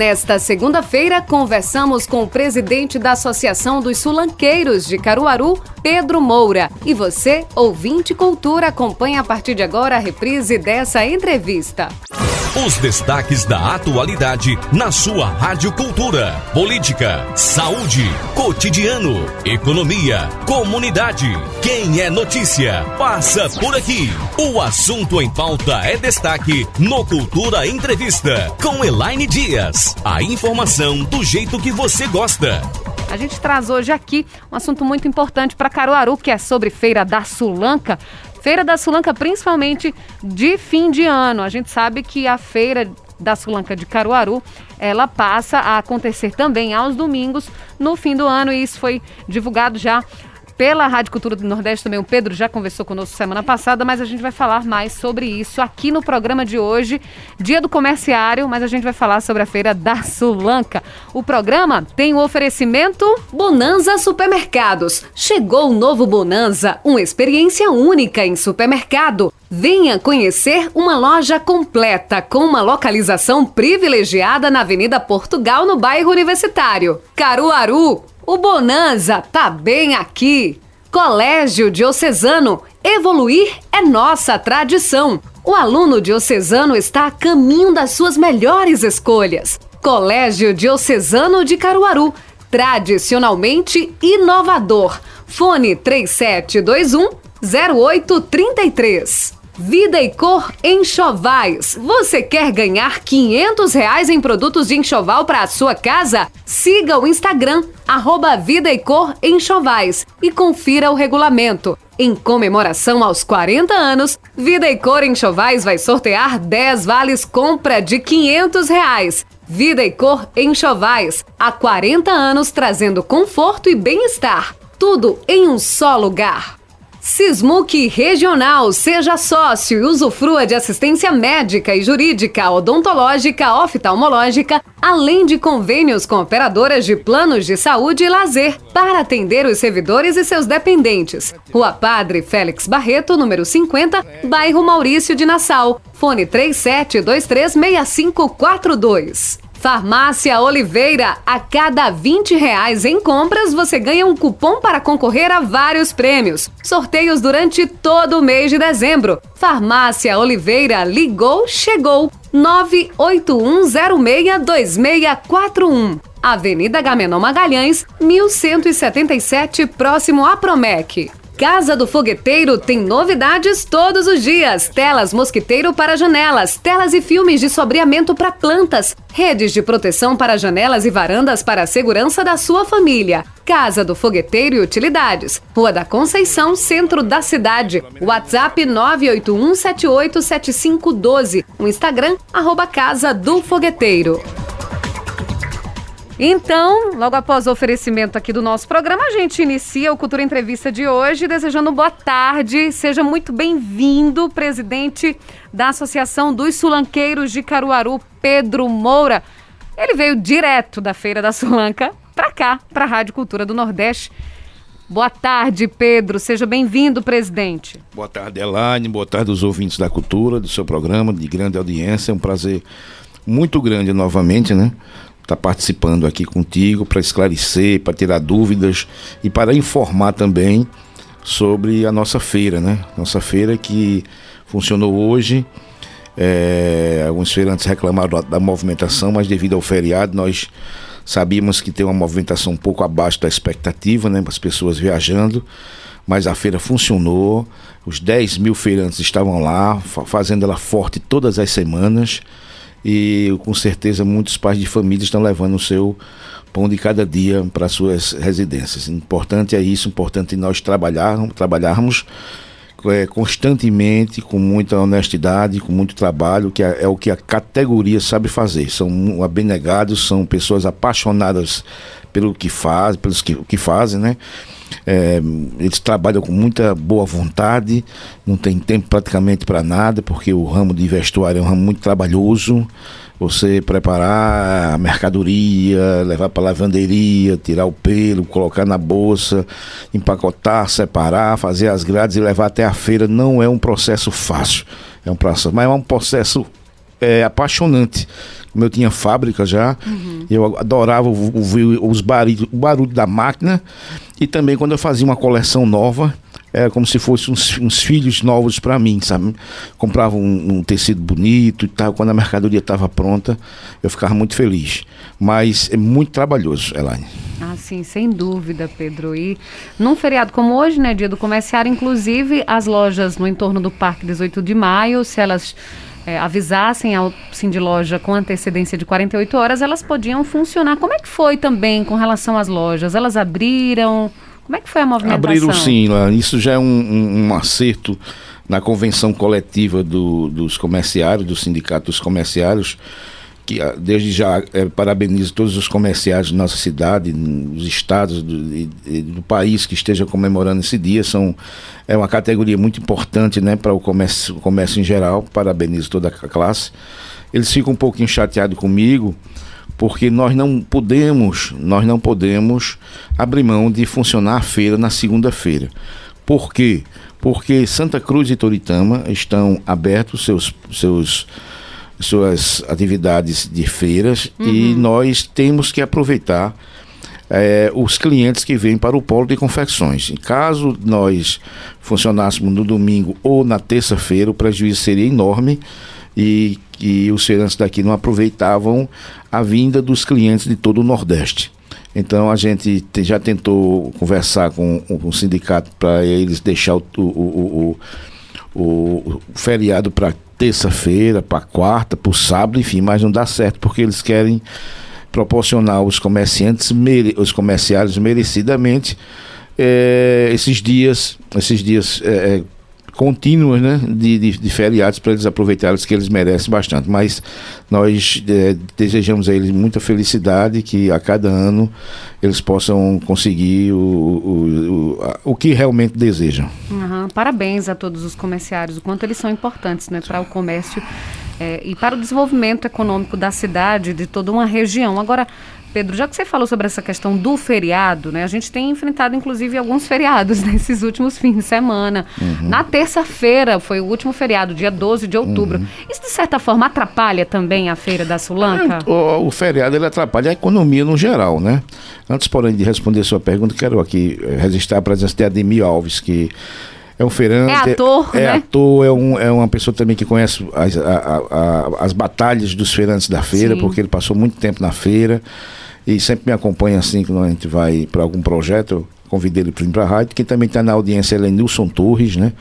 Nesta segunda-feira, conversamos com o presidente da Associação dos Sulanqueiros de Caruaru, Pedro Moura. E você, ouvinte cultura, acompanha a partir de agora a reprise dessa entrevista. Os destaques da atualidade na sua Rádio Cultura. Política, saúde, cotidiano, economia, comunidade. Quem é notícia, passa por aqui. O assunto em pauta é destaque no Cultura Entrevista, com Elaine Dias. A informação do jeito que você gosta. A gente traz hoje aqui um assunto muito importante para Caruaru, que é sobre Feira da Sulanca. Feira da Sulanca, principalmente de fim de ano. A gente sabe que a feira da Sulanca de Caruaru, ela passa a acontecer também aos domingos no fim do ano e isso foi divulgado já pela Rádio Cultura do Nordeste também. O Pedro já conversou conosco semana passada, mas a gente vai falar mais sobre isso aqui no programa de hoje, Dia do Comerciário, mas a gente vai falar sobre a Feira da Sulanca. O programa tem o oferecimento Bonanza Supermercados. Chegou o novo Bonanza, uma experiência única em supermercado. Venha conhecer uma loja completa com uma localização privilegiada na Avenida Portugal, no bairro Universitário. Caruaru, o Bonanza tá bem aqui. Colégio Diocesano, evoluir é nossa tradição. O aluno diocesano está a caminho das suas melhores escolhas. Colégio Diocesano de Caruaru, tradicionalmente inovador. Fone 3721 0833. Vida e Cor Enxovais. Você quer ganhar 500 reais em produtos de enxoval para a sua casa? Siga o Instagram, arroba Vida e Cor Enxovais e confira o regulamento. Em comemoração aos 40 anos, Vida e Cor Enxovais vai sortear 10 vales compra de 500 reais. Vida e Cor Enxovais, há 40 anos trazendo conforto e bem-estar. Tudo em um só lugar. Sismuc Regional, seja sócio e usufrua de assistência médica e jurídica, odontológica, oftalmológica, além de convênios com operadoras de planos de saúde e lazer para atender os servidores e seus dependentes. Rua Padre Félix Barreto, número 50, bairro Maurício de Nassau. Fone 37236542. Farmácia Oliveira, a cada 20 reais em compras, você ganha um cupom para concorrer a vários prêmios. Sorteios durante todo o mês de dezembro. Farmácia Oliveira ligou, chegou. 981062641. Avenida Gamenon Magalhães, 1177, próximo a Promec. Casa do Fogueteiro tem novidades todos os dias. Telas mosquiteiro para janelas, telas e filmes de sobreamento para plantas, redes de proteção para janelas e varandas para a segurança da sua família. Casa do Fogueteiro e Utilidades, Rua da Conceição, centro da cidade. WhatsApp 981787512. O Instagram, arroba Casa do Fogueteiro. Então, logo após o oferecimento aqui do nosso programa, a gente inicia o Cultura Entrevista de hoje, desejando boa tarde. Seja muito bem-vindo, presidente da Associação dos Sulanqueiros de Caruaru, Pedro Moura. Ele veio direto da Feira da Sulanca para cá, para a Rádio Cultura do Nordeste. Boa tarde, Pedro. Seja bem-vindo, presidente. Boa tarde, Elaine. Boa tarde aos ouvintes da cultura, do seu programa, de grande audiência. É um prazer muito grande novamente, né? Estar tá participando aqui contigo para esclarecer, para tirar dúvidas e para informar também sobre a nossa feira, né? Nossa feira que funcionou hoje. É, alguns feirantes reclamaram da, da movimentação, mas devido ao feriado nós sabíamos que tem uma movimentação um pouco abaixo da expectativa, né? As pessoas viajando, mas a feira funcionou. Os 10 mil feirantes estavam lá, fazendo ela forte todas as semanas e com certeza muitos pais de família estão levando o seu pão de cada dia para suas residências. Importante é isso, importante nós trabalharmos, trabalharmos é, constantemente, com muita honestidade, com muito trabalho, que é, é o que a categoria sabe fazer. São abnegados, são pessoas apaixonadas pelo que fazem, pelos que, que fazem, né? É, eles trabalham com muita boa vontade, não tem tempo praticamente para nada, porque o ramo de vestuário é um ramo muito trabalhoso. Você preparar a mercadoria, levar para a lavanderia, tirar o pelo, colocar na bolsa, empacotar, separar, fazer as grades e levar até a feira não é um processo fácil. É um processo, mas é um processo é, apaixonante. Como eu tinha fábrica já, uhum. eu adorava ouvir os barulhos, o barulho da máquina e também quando eu fazia uma coleção nova, era como se fossem uns, uns filhos novos para mim, sabe? Comprava um, um, tecido bonito e tal. Quando a mercadoria estava pronta, eu ficava muito feliz. Mas é muito trabalhoso, Elaine. Ah, sim, sem dúvida, Pedro. E num feriado como hoje, né, dia do comerciário, inclusive as lojas no entorno do Parque 18 de Maio, se elas é, avisassem ao de Loja com antecedência de 48 horas, elas podiam funcionar. Como é que foi também com relação às lojas? Elas abriram? Como é que foi a movimentação? Abriram sim, isso já é um, um, um acerto na convenção coletiva do, dos comerciários, do sindicato dos comerciários, que ah, desde já é, parabenizo todos os comerciários da nossa cidade, nos estados do, do país que estejam comemorando esse dia. São, é uma categoria muito importante né, para o comércio, o comércio em geral. Parabenizo toda a classe. Eles ficam um pouquinho chateados comigo, porque nós não podemos, nós não podemos abrir mão de funcionar a feira na segunda-feira. Por quê? Porque Santa Cruz e Toritama estão abertos seus seus suas atividades de feiras uhum. e nós temos que aproveitar é, os clientes que vêm para o polo de confecções. Em caso nós funcionássemos no domingo ou na terça-feira, o prejuízo seria enorme e que os feirantes daqui não aproveitavam a vinda dos clientes de todo o Nordeste. Então a gente te, já tentou conversar com, com o sindicato para eles deixar o, o, o, o feriado para terça-feira, para quarta, para sábado, enfim, mas não dá certo porque eles querem proporcionar aos comerciantes, os comerciários merecidamente é, esses dias, esses dias é, contínuas né, de, de, de feriados para eles aproveitarem, que eles merecem bastante. Mas nós é, desejamos a eles muita felicidade, que a cada ano eles possam conseguir o, o, o, o que realmente desejam. Uhum. Parabéns a todos os comerciários, o quanto eles são importantes né, para o comércio é, e para o desenvolvimento econômico da cidade, de toda uma região. Agora, Pedro, já que você falou sobre essa questão do feriado, né? A gente tem enfrentado, inclusive, alguns feriados nesses últimos fins de semana. Uhum. Na terça-feira foi o último feriado, dia 12 de outubro. Uhum. Isso, de certa forma, atrapalha também a Feira da Sulanca? É, o, o, feriado, ele atrapalha a economia no geral, né? Antes, porém, de responder a sua pergunta, quero aqui eh, registrar a presença de Ademir Alves, que é um feirante. É ator, é, né? É ator, é, um, é uma pessoa também que conhece as, a, a, as batalhas dos feirantes da feira, Sim. porque ele passou muito tempo na feira e sempre me acompanha assim quando a gente vai para algum projeto. Eu convidei ele para vir para a rádio. Quem também está na audiência é Nilson Torres, né?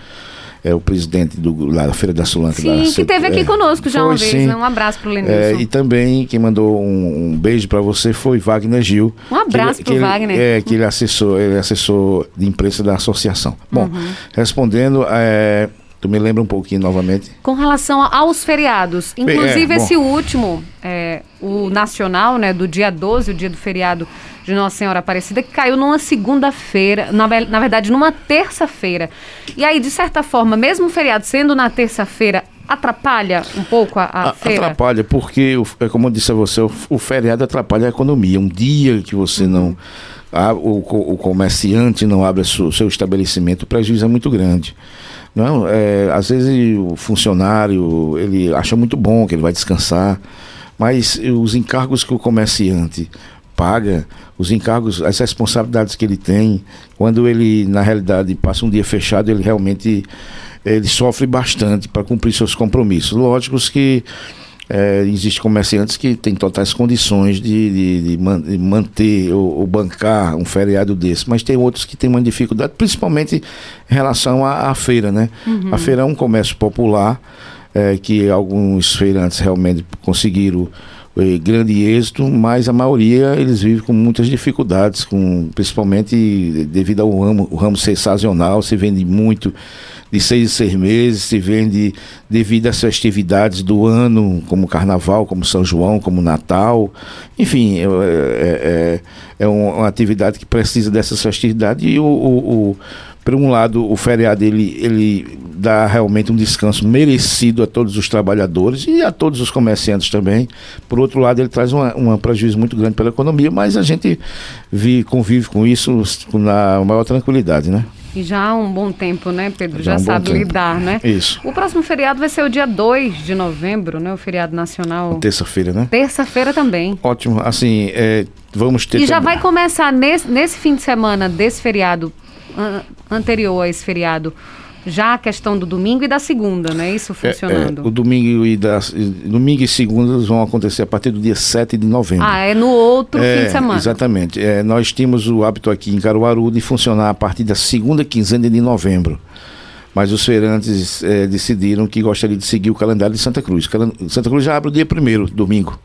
É o presidente do, lá da Feira da Sulanca. Sim, que esteve aqui é, conosco já foi, uma vez. Sim. Né? Um abraço para o Lenilson. É, e também quem mandou um, um beijo para você foi Wagner Gil. Um abraço para Wagner. É, que ele é assessor, ele é assessor de imprensa da associação. Bom, uhum. respondendo, é, Tu me lembra um pouquinho novamente? Com relação aos feriados, inclusive é, esse último, é, o nacional, né, do dia 12, o dia do feriado de Nossa Senhora Aparecida, que caiu numa segunda-feira, na, na verdade, numa terça-feira. E aí, de certa forma, mesmo o feriado sendo na terça-feira, atrapalha um pouco a, a, a feira? Atrapalha, porque, é como eu disse a você, o, o, feriado atrapalha a economia. Um dia que você uhum. não. A, o, o, comerciante não abre o seu estabelecimento, o prejuízo é muito grande. Não, é, às vezes o funcionário ele acha muito bom que ele vai descansar, mas os encargos que o comerciante paga, os encargos, as responsabilidades que ele tem, quando ele na realidade passa um dia fechado, ele realmente ele sofre bastante para cumprir seus compromissos. Lógicos que é, Existem comerciantes que têm totais condições de, de, de, man, de manter ou, ou, bancar um feriado desse, mas tem outros que têm uma dificuldade, principalmente em relação à, à feira, né? Uhum. A feira é um comércio popular é, que alguns feirantes realmente conseguiram grande êxito, mas a maioria eles vivem com muitas dificuldades, com, principalmente devido ao ramo, o ramo ser sazonal, se vende muito de seis em seis meses, se vende devido às festividades do ano, como Carnaval, como São João, como Natal. Enfim, é, é, é, é uma atividade que precisa dessas festividades e o, o, o por um lado, o feriado ele, ele dá realmente um descanso merecido a todos os trabalhadores e a todos os comerciantes também. Por outro lado, ele traz um prejuízo muito grande pela economia, mas a gente vi, convive com isso na maior tranquilidade, né? E já há um bom tempo, né, Pedro? Já, Já um sabe lidar, né? Isso. O próximo feriado vai ser o dia 2 de novembro, né? O feriado nacional. Terça-feira, né? Terça-feira também. Ótimo. Assim, é, vamos ter. E já vai começar nesse, nesse fim de semana desse feriado an- anterior a esse feriado, já a questão do domingo e da segunda? Isso É, funcionando. é, o domingo e, das, e- domingo e segunda vão acontecer a partir do dia 7 de novembro. Ah, é no outro É, fim de semana. Exatamente. É, nós tínhamos o hábito aqui em Caruaru de funcionar a partir da segunda quinzena de novembro. Mas os feirantes é, decidiram que gostariam de seguir o calendário de Santa Cruz. Santa Cruz já abre o dia primeiro, domingo.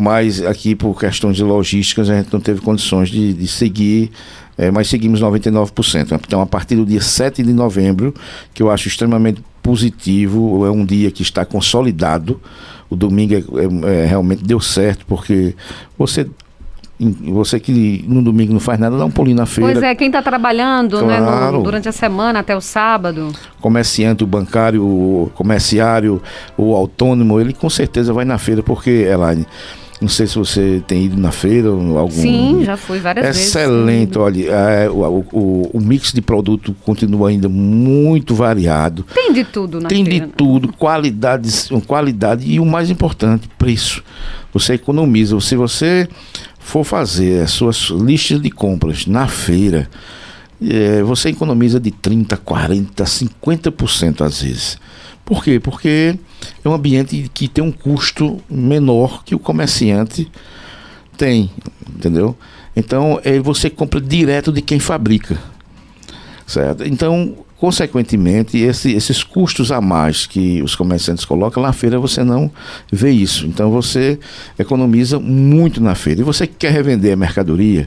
Mas aqui, por questões de logísticas, a gente não teve condições de, de seguir, é, mas seguimos 99%. Então, a partir do dia 7 de novembro, que eu acho extremamente positivo, é um dia que está consolidado. O domingo é- é- é, realmente deu certo, porque você, você que no domingo não faz nada, dá um pulinho na feira. Pois é, quem está trabalhando né, no- Claro. durante a semana até o sábado. comerciante, o bancário, o comerciário, o autônomo, ele com certeza vai na feira, porque, Elaine, não sei se você tem ido na feira ou algum. Sim, já fui várias vezes. Excelente, olha, é, o, o- o- mix de produto continua ainda muito variado. Tem de tudo na Tem de feira. né? tudo, qualidades, qualidade e o mais importante, preço. Você economiza. Se você for fazer as suas listas de compras na feira, eh, você economiza de 30, 40, 50% às vezes. Por quê? Porque é um ambiente que tem um custo menor que o comerciante tem, entendeu? Então, eh, você compra direto de quem fabrica. Certo? Então, consequentemente, esse- esses custos a mais que os comerciantes colocam, na feira você não vê isso. Então, você economiza muito na feira. E você que quer revender a mercadoria,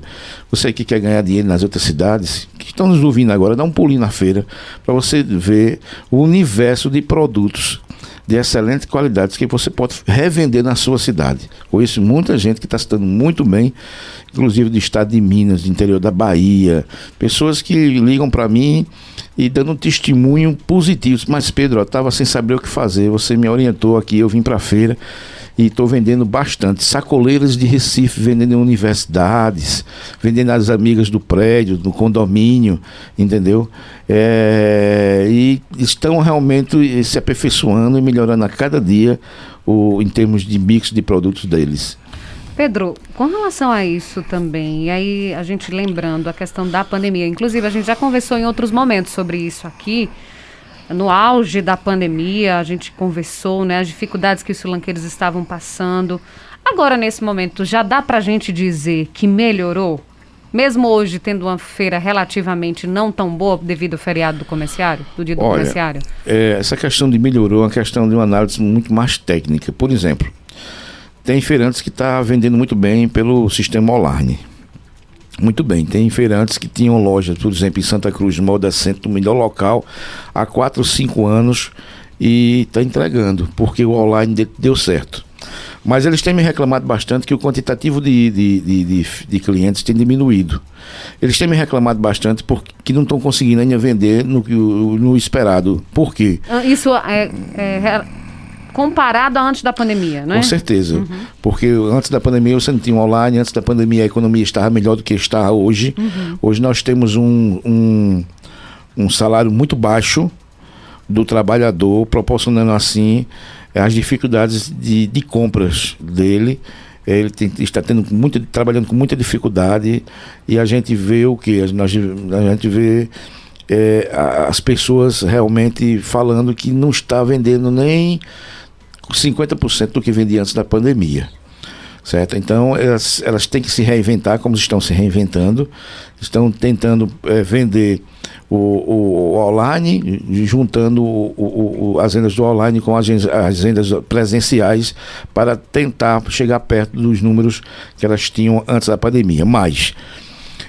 você que quer ganhar dinheiro nas outras cidades, que estão nos ouvindo agora, dá um pulinho na feira para você ver o universo de produtos de excelente qualidade que você pode revender na sua cidade. Conheço muita gente que está se dando muito bem, inclusive do estado de Minas, do interior da Bahia, pessoas que ligam para mim e dando um testemunho positivo. Mas Pedro, eu estava sem saber o que fazer, você me orientou aqui, eu vim para a feira e estou vendendo bastante. Sacoleiras de Recife vendendo em universidades, vendendo às amigas do prédio, do condomínio, entendeu? É, e estão realmente se aperfeiçoando e melhorando a cada dia o, em termos de mix de produtos deles. Pedro, com relação a isso também, e aí a gente lembrando a questão da pandemia, inclusive a gente já conversou em outros momentos sobre isso aqui, no auge da pandemia, a gente conversou, né, as dificuldades que os sulanqueiros estavam passando. Agora, nesse momento, já dá pra gente dizer que melhorou? Mesmo hoje tendo uma feira relativamente não tão boa devido ao feriado do comerciário, do dia do Olha, comerciário? É, essa questão de melhorou é uma questão de uma análise muito mais técnica. Por exemplo, tem feirantes que estão vendendo muito bem pelo sistema online. Muito bem, tem feirantes que tinham lojas, por exemplo, em Santa Cruz, no Moda Centro, o melhor local, há 4 ou 5 anos e está entregando, porque o online deu certo. Mas eles têm me reclamado bastante que o quantitativo de, de, de, de, de clientes tem diminuído. Eles têm me reclamado bastante porque não estão conseguindo ainda vender no, no esperado. Por quê? Ah, Isso é, é re- comparado a antes da pandemia, né? Com certeza. Porque antes da pandemia você não tinha online, antes da pandemia a economia estava melhor do que está hoje. Hoje nós temos um, um, um salário muito baixo do trabalhador, proporcionando assim as dificuldades de, de compras dele. Ele tem- está tendo muita, trabalhando com muita dificuldade e a gente vê o que? Nós, a gente vê é, as pessoas realmente falando que não está vendendo nem 50% do que vendia antes da pandemia. Certo? Então, elas, elas têm que se reinventar, como estão se reinventando, estão tentando eh, vender o, o- o online, juntando o- as vendas do online com as, as vendas presenciais para tentar chegar perto dos números que elas tinham antes da pandemia. Mas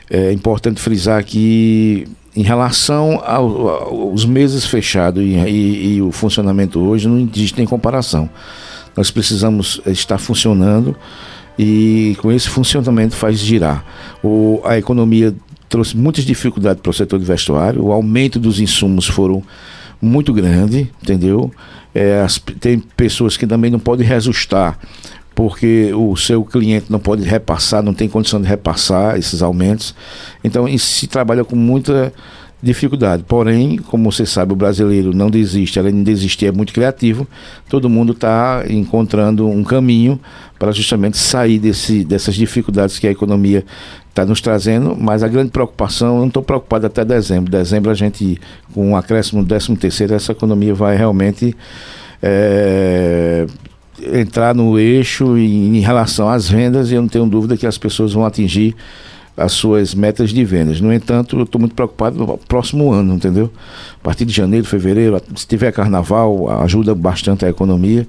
é importante frisar que em relação ao- aos meses fechados e, e- e o funcionamento hoje, não existe nem comparação. Nós precisamos estar funcionando e com esse funcionamento faz girar. O, a economia trouxe muitas dificuldades para o setor de vestuário, o aumento dos insumos foram muito grande, entendeu? É, as- tem pessoas que também não podem reajustar porque o seu cliente não pode repassar, não tem condição de repassar esses aumentos. Então, se trabalha com muita dificuldade. Porém, como você sabe, o brasileiro não desiste, além de desistir, é muito criativo. Todo mundo está encontrando um caminho para justamente sair desse, dessas dificuldades que a economia está nos trazendo, mas a grande preocupação, eu não estou preocupado até dezembro. Dezembro a gente, com o um acréscimo do 13 terceiro, essa economia vai realmente é, entrar no eixo em, em relação às vendas e eu não tenho dúvida que as pessoas vão atingir as suas metas de vendas. No entanto, eu estou muito preocupado no próximo ano, entendeu? A partir de janeiro, fevereiro, se tiver carnaval, ajuda bastante a economia.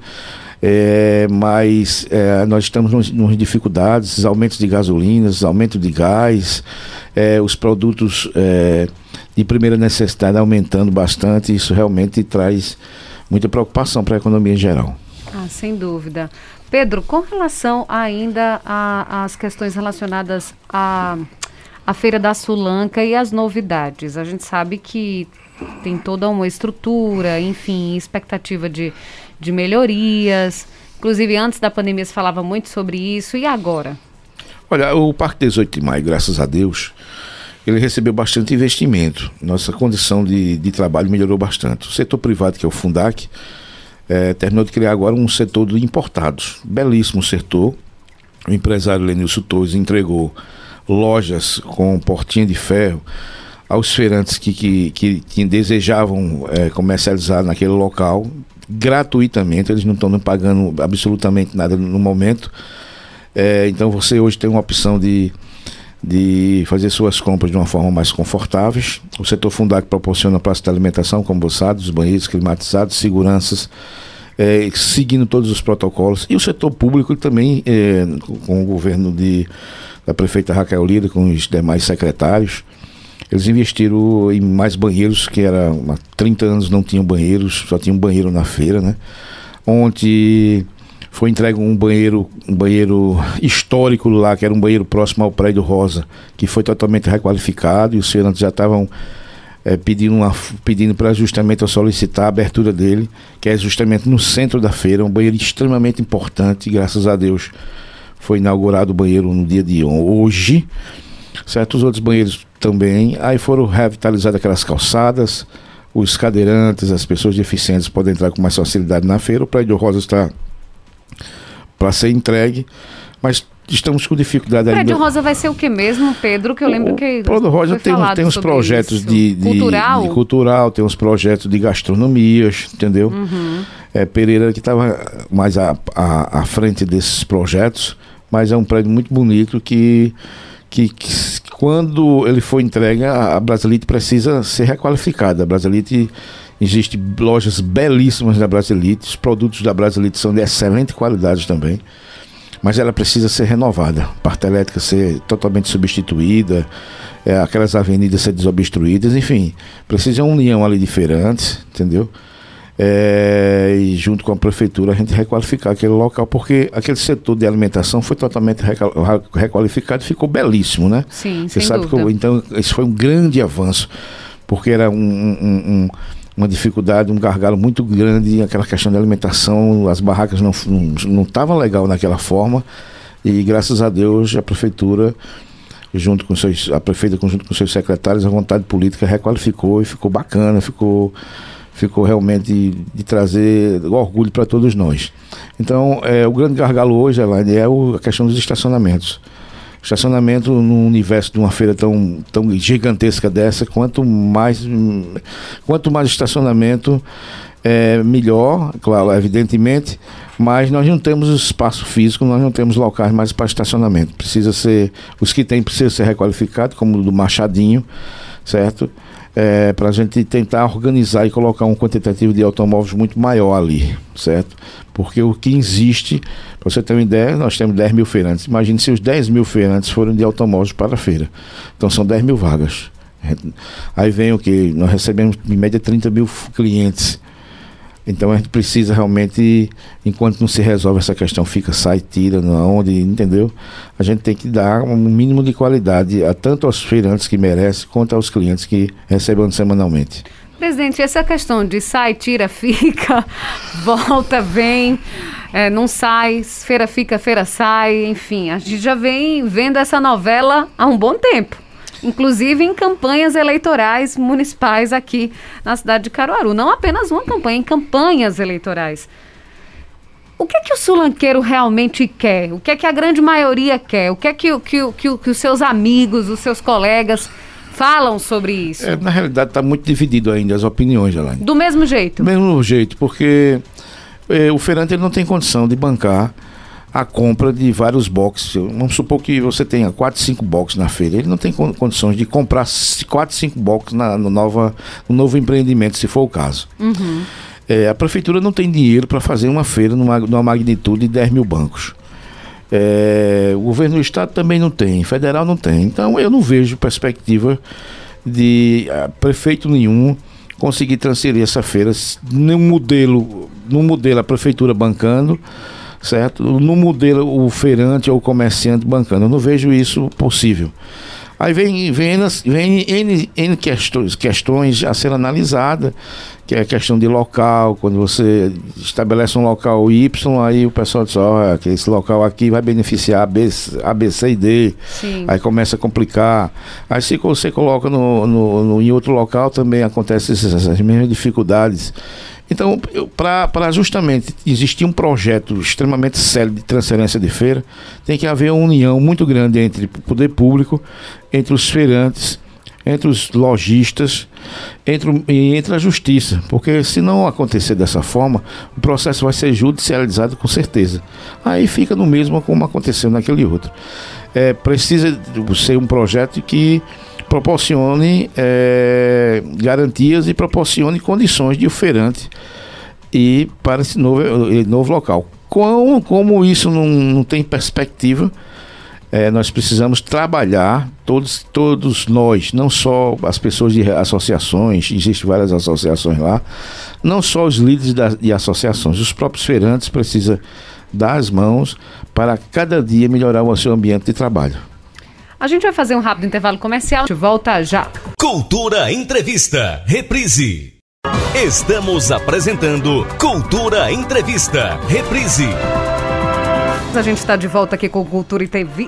É, mas é, nós estamos em dificuldades, aumentos de gasolinas, aumento de gás, é, os produtos é, de primeira necessidade aumentando bastante, isso realmente traz muita preocupação para a economia em geral. Sem dúvida. Pedro, com relação ainda às questões relacionadas à, à Feira da Sulanca e as novidades, a gente sabe que tem toda uma estrutura, enfim, expectativa de, de melhorias. Inclusive, antes da pandemia se falava muito sobre isso. E agora? Olha, o Parque 18 de Maio, graças a Deus, ele recebeu bastante investimento. Nossa condição de, de trabalho melhorou bastante. O setor privado, que é o Fundac, é, terminou de criar agora um setor de importados. Belíssimo setor. O empresário Lenilson Torres entregou lojas com portinha de ferro aos feirantes que, que, que, que desejavam é, comercializar naquele local gratuitamente, eles não estão pagando absolutamente nada no momento. É, então você hoje tem uma opção de de fazer suas compras de uma forma mais confortável. O setor fundário proporciona praça de alimentação, como sabe, os banheiros climatizados, seguranças, é, seguindo todos os protocolos. E o setor público também, é, com o governo de, da prefeita Raquel Lira, com os demais secretários, eles investiram em mais banheiros, que era há 30 anos não tinham banheiros, só tinha um banheiro na feira, né? Ontem foi entregue um banheiro, um banheiro histórico lá, que era um banheiro próximo ao prédio Rosa, que foi totalmente requalificado e os feirantes já estavam é, pedindo, uma, pedindo para justamente eu solicitar a abertura dele, que é justamente no centro da feira, um banheiro extremamente importante, graças a Deus foi inaugurado o banheiro no dia de hoje, certo? Os outros banheiros também, aí foram revitalizadas aquelas calçadas, os cadeirantes, as pessoas deficientes podem entrar com mais facilidade na feira, o prédio Rosa está para ser entregue, mas estamos com dificuldade ainda. O Prédio Rosa vai ser o que mesmo, Pedro? Que eu lembro que. O Prédio Rosa tem, tem uns projetos de, de, cultural. De, cultural, tem uns projetos de gastronomias, entendeu? Uhum. É, Pereira que estava mais à, à, à, frente desses projetos, mas é um prédio muito bonito que, que, que quando ele for entregue, a, a Brasilite precisa ser requalificada. A Brasilite Existem lojas belíssimas da Brasilite, os produtos da Brasilite são de excelente qualidade também, mas ela precisa ser renovada. A parte elétrica ser totalmente substituída, é, aquelas avenidas ser desobstruídas, enfim, precisa de uma união ali de feirantes, entendeu? É, e junto com a prefeitura a gente requalificar aquele local, porque aquele setor de alimentação foi totalmente requalificado e ficou belíssimo, né? Sim, Você sabe dúvida. que então isso foi um grande avanço, porque era um, um, um uma dificuldade, um gargalo muito grande, aquela questão de alimentação, as barracas não não estavam legal naquela forma e graças a Deus a prefeitura junto com seus a prefeita junto com seus secretários a vontade política requalificou e ficou bacana, ficou ficou realmente de, de trazer orgulho para todos nós. Então, é, o grande gargalo hoje, Elaine, é o, a questão dos estacionamentos. Estacionamento no universo de uma feira tão, tão gigantesca dessa, quanto mais, quanto mais estacionamento, é, melhor, claro, evidentemente, mas nós não temos espaço físico, nós não temos locais mais para estacionamento. Precisa ser, os que tem precisam ser requalificados, como o do Machadinho, certo? É, para a gente tentar organizar e colocar um quantitativo de automóveis muito maior ali, certo? Porque o que existe, para você ter uma ideia, nós temos 10 mil feirantes. Imagine se os 10 mil feirantes forem de automóveis para a feira. Então são 10 mil vagas. Aí vem o que? Nós recebemos em média 30 mil clientes. Então a gente precisa realmente, enquanto não se resolve essa questão, fica, sai, tira, onde, entendeu? A gente tem que dar um mínimo de qualidade a tanto aos feirantes que merecem, quanto aos clientes que recebem semanalmente. Presidente, essa questão de sai, tira, fica, volta, vem, é, não sai, feira fica, feira sai, enfim, a gente já vem vendo essa novela há um bom tempo. Inclusive em campanhas eleitorais municipais aqui na cidade de Caruaru. Não apenas uma campanha, em campanhas eleitorais. O que é que o sulanqueiro realmente quer? O que é que a grande maioria quer? O que é que, que, que, que os seus amigos, os seus colegas falam sobre isso? É, na realidade, está muito dividido ainda as opiniões, Elaine. Do mesmo jeito? Do mesmo jeito, porque é, o feirante ele não tem condição de bancar a compra de vários boxes. Vamos supor que você tenha 4, 5 boxes na feira. Ele não tem condições de comprar 4, 5 boxes na, no, nova, no novo empreendimento, se for o caso. Uhum. É, a prefeitura não tem dinheiro para fazer uma feira numa, numa, magnitude de 10 mil bancos. É, o governo do estado também não tem, federal não tem. Então eu não vejo perspectiva de uh, prefeito nenhum conseguir transferir essa feira no modelo, no modelo a prefeitura bancando, certo? No modelo o feirante ou o comerciante bancando. Eu não vejo isso possível. Aí vem, vem, vem N, N questões, questões a ser analisada, que é a questão de local, quando você estabelece um local Y, aí o pessoal diz, ó, que esse local aqui vai beneficiar A, B, a, B C e D. Sim. Aí começa a complicar. Aí se você coloca no, no, no em outro local, também acontecem essas mesmas dificuldades. Então, para justamente existir um projeto extremamente sério de transferência de feira, tem que haver uma união muito grande entre o poder público, entre os feirantes, entre os lojistas entre, e entre a justiça. Porque se não acontecer dessa forma, o processo vai ser judicializado com certeza. Aí fica no mesmo como aconteceu naquele outro. É, precisa ser um projeto que proporcione é, garantias e proporcione condições de oferante e para esse novo, novo local. Como, como isso não, não tem perspectiva, é, nós precisamos trabalhar, todos, todos nós, não só as pessoas de associações, existem várias associações lá, não só os líderes de associações, os próprios feirantes precisam dar as mãos para cada dia melhorar o seu ambiente de trabalho. A gente vai fazer um rápido intervalo comercial. De volta já. Cultura Entrevista. Reprise. Estamos apresentando Cultura Entrevista. Reprise. A gente está de volta aqui com Cultura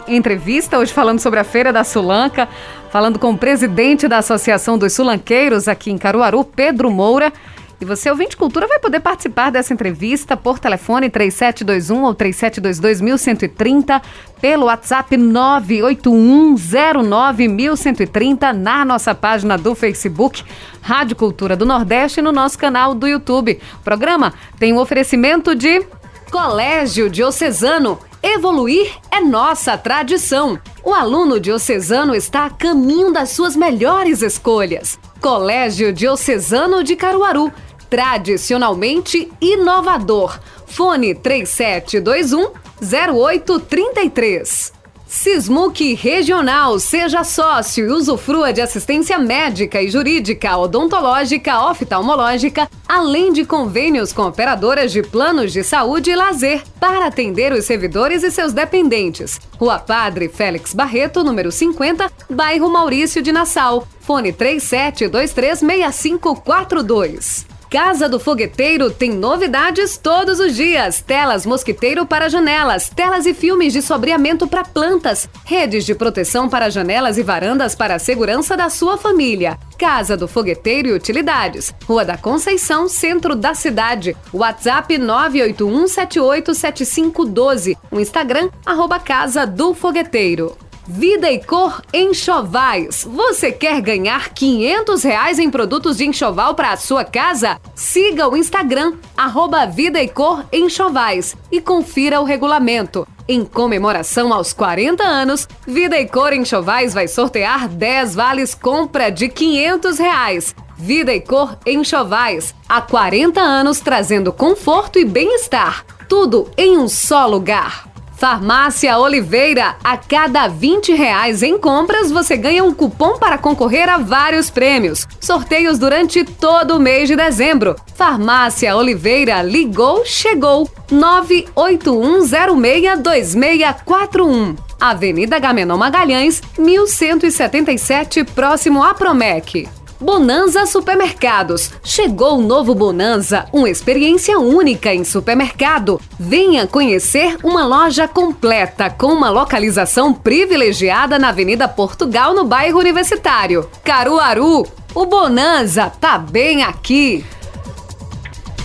Entrevista, hoje falando sobre a Feira da Sulanca, falando com o presidente da Associação dos Sulanqueiros aqui em Caruaru, Pedro Moura. E você, ouvinte Cultura, vai poder participar dessa entrevista por telefone 3721 ou 3722 pelo WhatsApp 981091130 na nossa página do Facebook Rádio Cultura do Nordeste e no nosso canal do YouTube. O programa tem um oferecimento de Colégio Diocesano. Evoluir é nossa tradição. O aluno diocesano está a caminho das suas melhores escolhas. Colégio Diocesano de Caruaru tradicionalmente inovador. Fone 3721 0833. Sismuc Regional, seja sócio e usufrua de assistência médica e jurídica, odontológica, oftalmológica, além de convênios com operadoras de planos de saúde e lazer, para atender os servidores e seus dependentes. Rua Padre Félix Barreto, número 50, bairro Maurício de Nassau. Fone 37236542. Casa do Fogueteiro tem novidades todos os dias. Telas mosquiteiro para janelas, telas e filmes de sobreamento para plantas, redes de proteção para janelas e varandas para a segurança da sua família. Casa do Fogueteiro e Utilidades. Rua da Conceição, centro da cidade. WhatsApp 981787512. O Instagram, arroba Casa do Fogueteiro. Vida e Cor Enxovais. Você quer ganhar 500 reais em produtos de enxoval para a sua casa? Siga o Instagram, arroba Vida e Cor Enxovais e confira o regulamento. Em comemoração aos 40 anos, Vida e Cor Enxovais vai sortear 10 vales compra de 500 reais. Vida e Cor Enxovais. Há 40 anos trazendo conforto e bem-estar. Tudo em um só lugar. Farmácia Oliveira, a cada 20 reais em compras você ganha um cupom para concorrer a vários prêmios. Sorteios durante todo o mês de dezembro. Farmácia Oliveira ligou, chegou. 981062641. Avenida Gamenon Magalhães, 1177, próximo a Promec. Bonanza Supermercados. Chegou o novo Bonanza, uma experiência única em supermercado. Venha conhecer uma loja completa com uma localização privilegiada na Avenida Portugal, no bairro Universitário. Caruaru, o Bonanza tá bem aqui.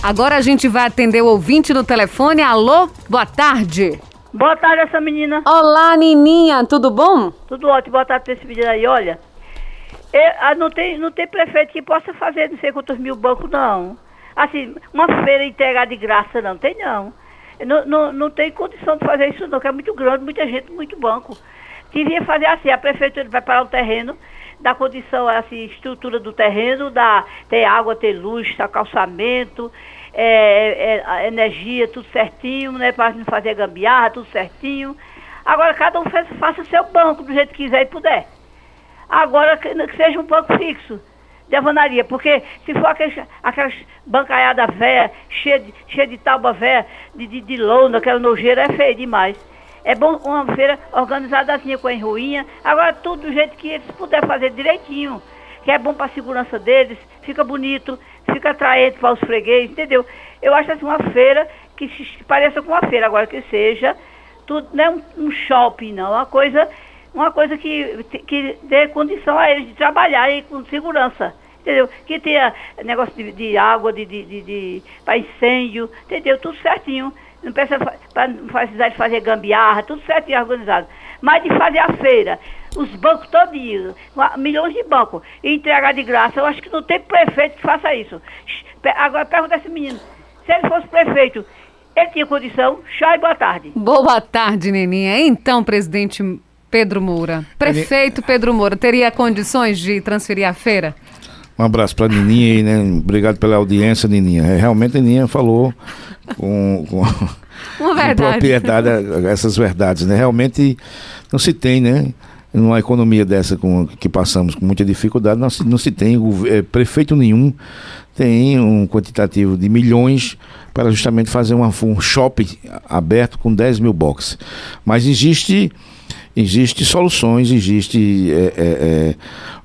Agora a gente vai atender o ouvinte no telefone. Alô, boa tarde. Boa tarde, essa menina. Olá, Nininha, tudo bom? Tudo ótimo, boa tarde pra esse vídeo aí, olha. Eu, ah, não, tem, não tem prefeito que possa fazer não sei quantos mil bancos, não. Assim, uma feira entregar de graça, não tem não. Não, não. não tem condição de fazer isso não, que é muito grande, muita gente, muito banco. Devia fazer assim, a prefeitura vai parar o terreno, dar condição, assim, estrutura do terreno, dar, ter água, ter luz, ter calçamento, é, é, energia, tudo certinho, né? Para não fazer gambiarra, tudo certinho. Agora cada um faz, faça seu banco do jeito que quiser e puder. Agora que, que seja um banco fixo de avanaria, porque se for aqueles, aquelas bancaiadas velhas, cheia de, cheia de tábua velha, de, de, de lona, aquela nojeira, é feio demais. É bom uma feira organizadazinha com a ruinha. Agora tudo do jeito que eles puderem fazer direitinho, que é bom para a segurança deles, fica bonito, fica atraente para os fregueses, entendeu? Eu acho assim uma feira que se pareça com uma feira, agora que seja, tudo, não é um, um shopping, não, é uma coisa, uma coisa que, que dê condição a eles de trabalhar e com segurança. Entendeu? Que tenha negócio de, de água, de, de, de, de para incêndio, entendeu? Tudo certinho. Não precisa para precisar de fazer gambiarra, tudo certinho organizado. Mas de fazer a feira, os bancos todinhos, milhões de bancos, e entregar de graça. Eu acho que não tem prefeito que faça isso. Agora pergunta esse menino, se ele fosse prefeito, ele tinha condição? Chá e boa tarde. Boa tarde, Neninha. Então, presidente Pedro Moura, prefeito Pedro Moura, teria condições de transferir a feira? Um abraço para a Nininha aí, né? Obrigado pela audiência, Nininha. É, realmente a Nininha falou com, com, com propriedade essas verdades, né? Realmente não se tem, né? numa economia dessa com, que passamos com muita dificuldade, não se, não se tem, é, prefeito nenhum tem um quantitativo de milhões para justamente fazer uma, um shopping aberto com 10 mil boxes. Mas existe, existe soluções, existe é, é, é,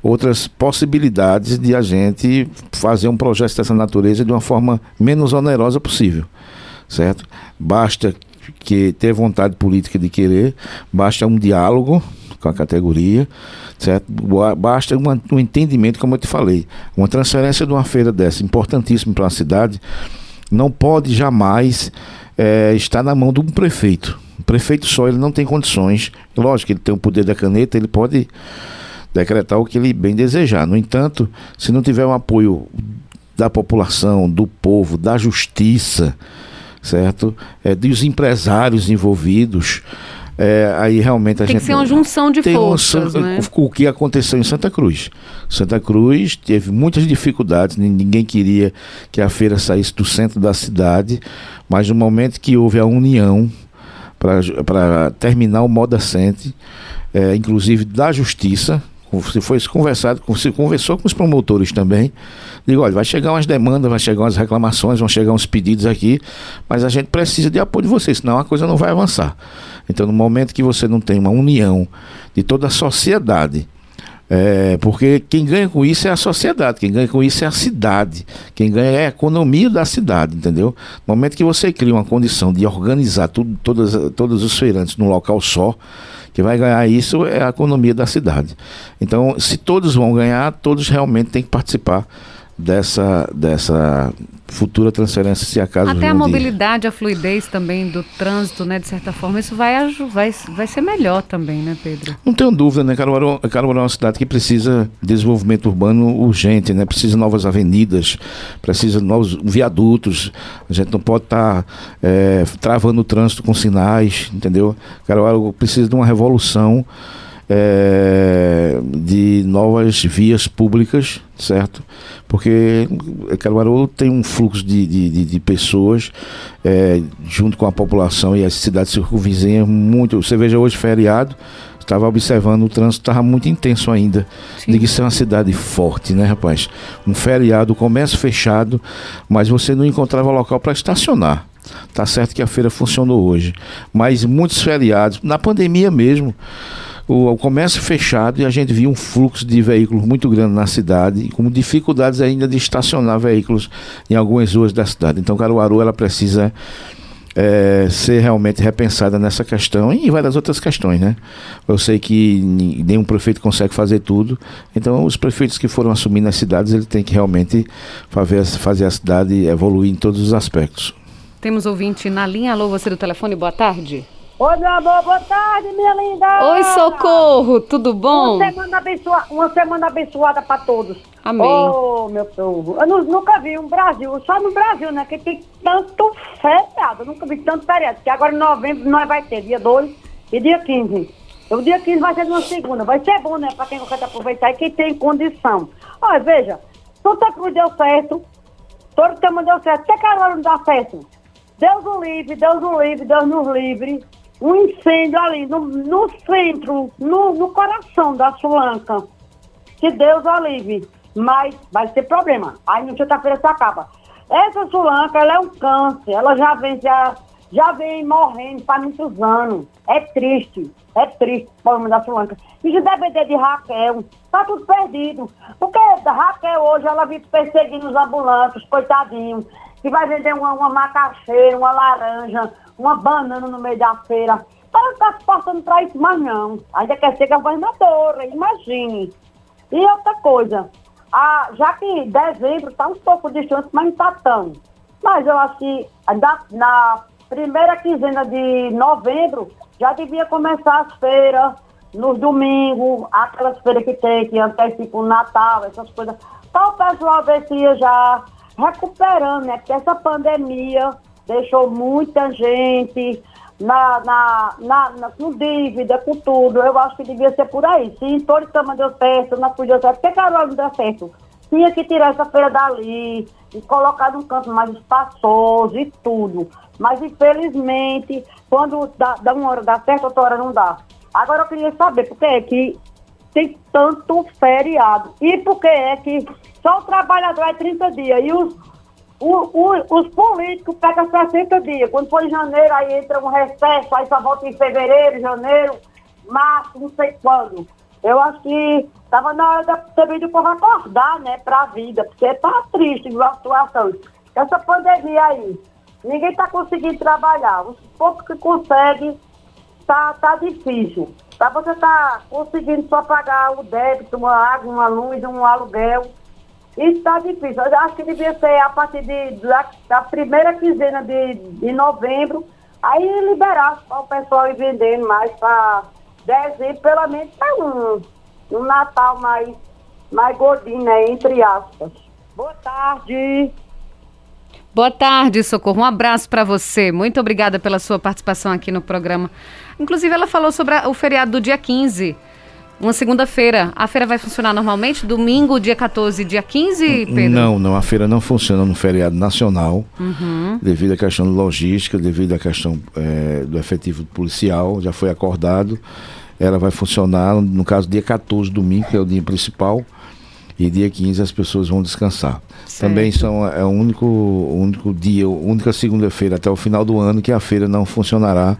outras possibilidades de a gente fazer um projeto dessa natureza de uma forma menos onerosa possível, certo? Basta que ter vontade política de querer, basta um diálogo com a categoria, certo? Basta uma, um entendimento, como eu te falei, uma transferência de uma feira dessa, importantíssima para a cidade, não pode jamais é, estar na mão de um prefeito. O prefeito só ele não tem condições, lógico, ele tem o poder da caneta, ele pode decretar o que ele bem desejar. No entanto, se não tiver um apoio da população, do povo, da justiça, certo? É, dos empresários envolvidos, é, aí realmente a tem gente. Tem que ser uma junção de forças. Um, né? O que aconteceu em Santa Cruz. Santa Cruz teve muitas dificuldades, ninguém queria que a feira saísse do centro da cidade, mas no momento que houve a união para terminar o moda Cente, é, inclusive da justiça, se foi conversado, se conversou com os promotores também. Digo, olha, vai chegar umas demandas, vai chegar umas reclamações, vão chegar uns pedidos aqui, mas a gente precisa de apoio de vocês, senão a coisa não vai avançar. Então, no momento que você não tem uma união de toda a sociedade, é, porque quem ganha com isso é a sociedade, quem ganha com isso é a cidade, quem ganha é a economia da cidade, entendeu? No momento que você cria uma condição de organizar tudo, todas, todos os feirantes num local só, que vai ganhar isso é a economia da cidade. Então, se todos vão ganhar, todos realmente têm que participar dessa, dessa futura transferência, se acaso Até a mobilidade, a fluidez também do trânsito, né? De certa forma, isso vai, vai, vai ser melhor também, né, Pedro? Não tenho dúvida, né? Caruaru, Caruaru é uma cidade que precisa de desenvolvimento urbano urgente, né? Precisa de novas avenidas, precisa de novos viadutos. A gente não pode estar tá, é, travando o trânsito com sinais, entendeu? Caruaru precisa de uma revolução é, de novas vias públicas, certo? Porque Caruaru tem um fluxo de, de, de pessoas é, junto com a população e as cidades circunvizinhas muito. Você veja hoje feriado, estava observando o trânsito estava muito intenso ainda. Sim. De que ser uma cidade forte, né, rapaz? Um feriado, comércio fechado, mas você não encontrava local para estacionar. Tá certo que a feira funcionou hoje, mas muitos feriados, na pandemia mesmo, o, o, comércio fechado e a gente viu um fluxo de veículos muito grande na cidade, com dificuldades ainda de estacionar veículos em algumas ruas da cidade. Então, Caruaru ela precisa é, ser realmente repensada nessa questão e várias outras questões, né? Eu sei que nenhum prefeito consegue fazer tudo, então os prefeitos que foram assumir nas cidades, ele tem que realmente fazer, fazer a cidade evoluir em todos os aspectos. Temos ouvinte na linha. Alô, você do telefone, boa tarde. Oi, meu amor, boa tarde, minha linda. Oi, socorro, tudo bom? Uma semana, abençoa... uma semana abençoada para todos. Amém. Oh, meu povo. Eu nunca vi um Brasil, só no Brasil, né? Que tem tanto feriado. Eu nunca vi tanto feriado. Que agora em novembro nós vai ter dia 2 e dia 15. O dia 15 vai ser numa segunda. Vai ser bom, né? Para quem quer aproveitar e quem tem condição. Olha, veja, Santa Cruz deu certo. Todo tema deu certo. Até Carol não dá certo. Deus o livre, Deus o livre, Deus nos livre. Um incêndio ali no, no centro, no, no coração da Sulanca. Que Deus o livre. Mas vai ter problema. Aí no sexta-feira se acaba. Essa Sulanca, ela é um câncer. Ela já vem, já, já vem morrendo faz muitos anos. É triste. É triste o problema da Sulanca. E se depender de Raquel, tá tudo perdido. Porque Raquel hoje, ela vive perseguindo os ambulantes, coitadinhos que vai vender uma, uma macaxeira, uma laranja, uma banana no meio da feira. Ela não está se portando para isso mais não. Ainda quer ser governadora, imagine. E outra coisa, a, já que dezembro está um pouco distante, mas não está tão. Mas eu acho que na, na primeira quinzena de novembro já devia começar as feiras, nos domingos, aquelas feiras que tem, que antecipam o Natal, essas coisas. Para o pessoal ver se já recuperando, né? Porque essa pandemia deixou muita gente na, na, na, na, com dívida, com tudo. Eu acho que devia ser por aí. Se em Toritama deu certo, na podia certo, porque Carol não deu certo. Tinha que tirar essa feira dali e colocar num canto mais espaçoso e tudo. Mas infelizmente, quando dá, dá uma hora dá certo, outra hora não dá. Agora eu queria saber por que é que tem tanto feriado. E por que é que só o trabalhador é 30 dias. E os, o, o, os políticos pegam 60 dias. Quando for em janeiro, aí entra um recesso, aí só volta em fevereiro, janeiro, março, não sei quando. Eu acho que estava na hora também do povo acordar, né, para a vida, porque tá triste a situação. Essa pandemia aí, ninguém está conseguindo trabalhar. Os poucos que conseguem, tá, tá difícil. Para você tá conseguindo só pagar o débito, uma água, uma luz, um aluguel, está difícil. Eu acho que devia ser a partir de, da, da primeira quinzena de, de novembro, aí liberar para o pessoal ir vendendo mais para dezembro, pelo menos para um, um Natal mais, mais gordinho, né? Entre aspas. Boa tarde. Boa tarde, Socorro. Um abraço para você. Muito obrigada pela sua participação aqui no programa. Inclusive, ela falou sobre a, o feriado do dia 15. Uma segunda-feira. A feira vai funcionar normalmente? Domingo, dia 14 dia 15, Pedro? Não, não. A feira não funciona no feriado nacional, uhum. devido à questão de logística, devido à questão é, do efetivo policial, já foi acordado. Ela vai funcionar, no caso, dia 14, domingo, que é o dia principal, e dia 15 as pessoas vão descansar. Certo. Também são, é o único, o único dia, única segunda-feira até o final do ano que a feira não funcionará